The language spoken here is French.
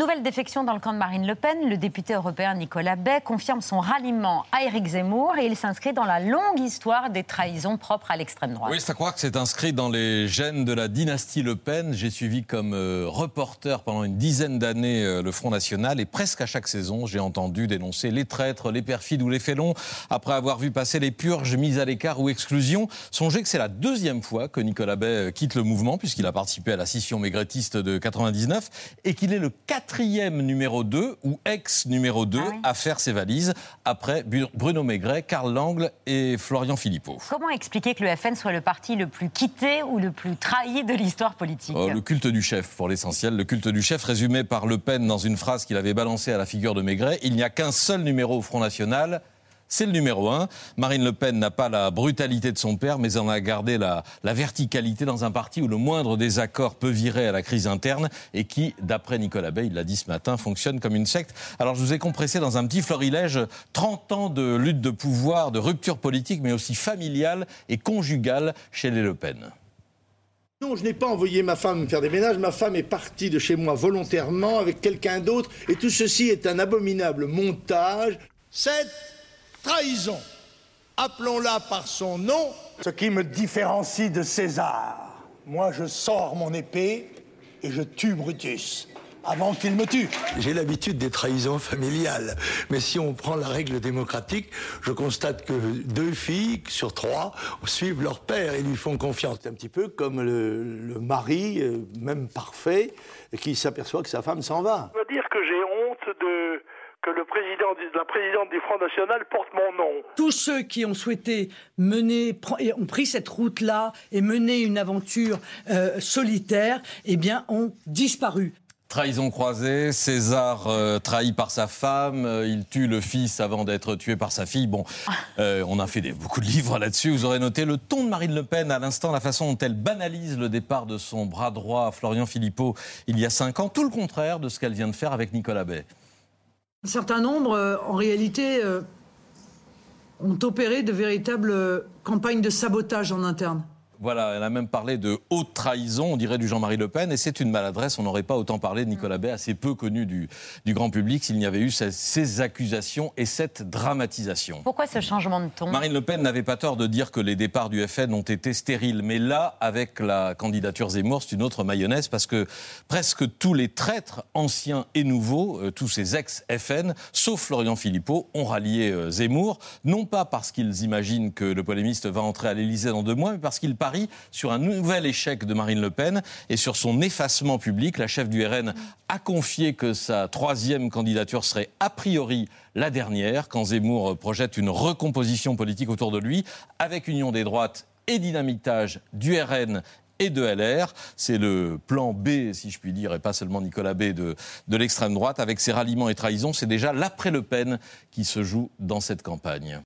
Nouvelle défection dans le camp de Marine Le Pen. Le député européen Nicolas Bay confirme son ralliement à Éric Zemmour et il s'inscrit dans la longue histoire des trahisons propres à l'extrême droite. Oui, à croire que c'est inscrit dans les gènes de la dynastie Le Pen. J'ai suivi comme euh, reporter pendant une dizaine d'années euh, le Front National et presque à chaque saison, j'ai entendu dénoncer les traîtres, les perfides ou les félons. Après avoir vu passer les purges, mises à l'écart ou exclusion, songez que c'est la deuxième fois que Nicolas Bay euh, quitte le mouvement puisqu'il a participé à la scission maigretiste de 99 et qu'il est le quatrième numéro 2 ou ex numéro 2 Ah à faire ses valises après Bruno Maigret, Karl Langle et Florian Philippot. Comment expliquer que le FN soit le parti le plus quitté ou le plus trahi de l'histoire politique Oh, le culte du chef, pour l'essentiel. Le culte du chef résumé par Le Pen dans une phrase qu'il avait balancée à la figure de Maigret. Il n'y a qu'un seul numéro au Front National. C'est le numéro un. Marine Le Pen n'a pas la brutalité de son père, mais en a gardé la, verticalité dans un parti où le moindre désaccord peut virer à la crise interne et qui, d'après Nicolas Bay, il l'a dit ce matin, fonctionne comme une secte. Alors je vous ai compressé dans un petit florilège 30 ans de lutte de pouvoir, de rupture politique, mais aussi familiale et conjugale chez les Le Pen. Non, je n'ai pas envoyé ma femme faire des ménages. Ma femme est partie de chez moi volontairement avec quelqu'un d'autre. Et tout ceci est un abominable montage. Cette trahison, appelons-la par son nom. Ce qui me différencie de César, moi je sors mon épée et je tue Brutus avant qu'il me tue. J'ai l'habitude des trahisons familiales, mais si on prend la règle démocratique, je constate que deux filles sur trois suivent leur père et lui font confiance. C'est un petit peu comme le, le mari, euh, même parfait, qui s'aperçoit que sa femme s'en va. Je veux dire que j'ai honte de que le président, du- la présidente du Front National porte mon nom. tous ceux qui ont souhaité mener, et ont pris cette route-là et mener une aventure euh, solitaire, eh bien, ont disparu. Trahison croisée, César euh, trahi par sa femme, euh, il tue le fils avant d'être tué par sa fille. Bon, euh, on a fait des- beaucoup de livres là-dessus. Vous aurez noté le ton de Marine Le Pen à l'instant, la façon dont elle banalise le départ de son bras droit, Florian Philippot, il y a cinq ans. Tout le contraire de ce qu'elle vient de faire avec Nicolas Bay. Un certain nombre, euh, en réalité, euh, ont opéré de véritables euh, campagnes de sabotage en interne. Voilà, elle a même parlé de haute trahison, on dirait du Jean-Marie Le Pen, et c'est une maladresse. On n'aurait pas autant parlé de Nicolas Bay, assez peu connu du, du grand public, s'il n'y avait eu ces, ces accusations et cette dramatisation. Pourquoi ce changement de ton? Marine Le Pen n'avait pas tort de dire que les départs du FN ont été stériles. Mais là, avec la candidature Zemmour, c'est une autre mayonnaise parce que presque tous les traîtres, anciens et nouveaux, euh, tous ces ex-FN, sauf Florian Philippot, ont rallié euh, Zemmour. Non pas parce qu'ils imaginent que le polémiste va entrer à l'Élysée dans deux mois, mais parce qu'ils sur un nouvel échec de Marine Le Pen et sur son effacement public. La chef du RN a confié que sa troisième candidature serait a priori la dernière, quand Zemmour projette une recomposition politique autour de lui, avec Union des droites et dynamitage du RN et de LR. C'est le plan B, si je puis dire, et pas seulement Nicolas B de, de l'extrême droite. Avec ses ralliements et trahisons, c'est déjà l'après-Le Pen qui se joue dans cette campagne.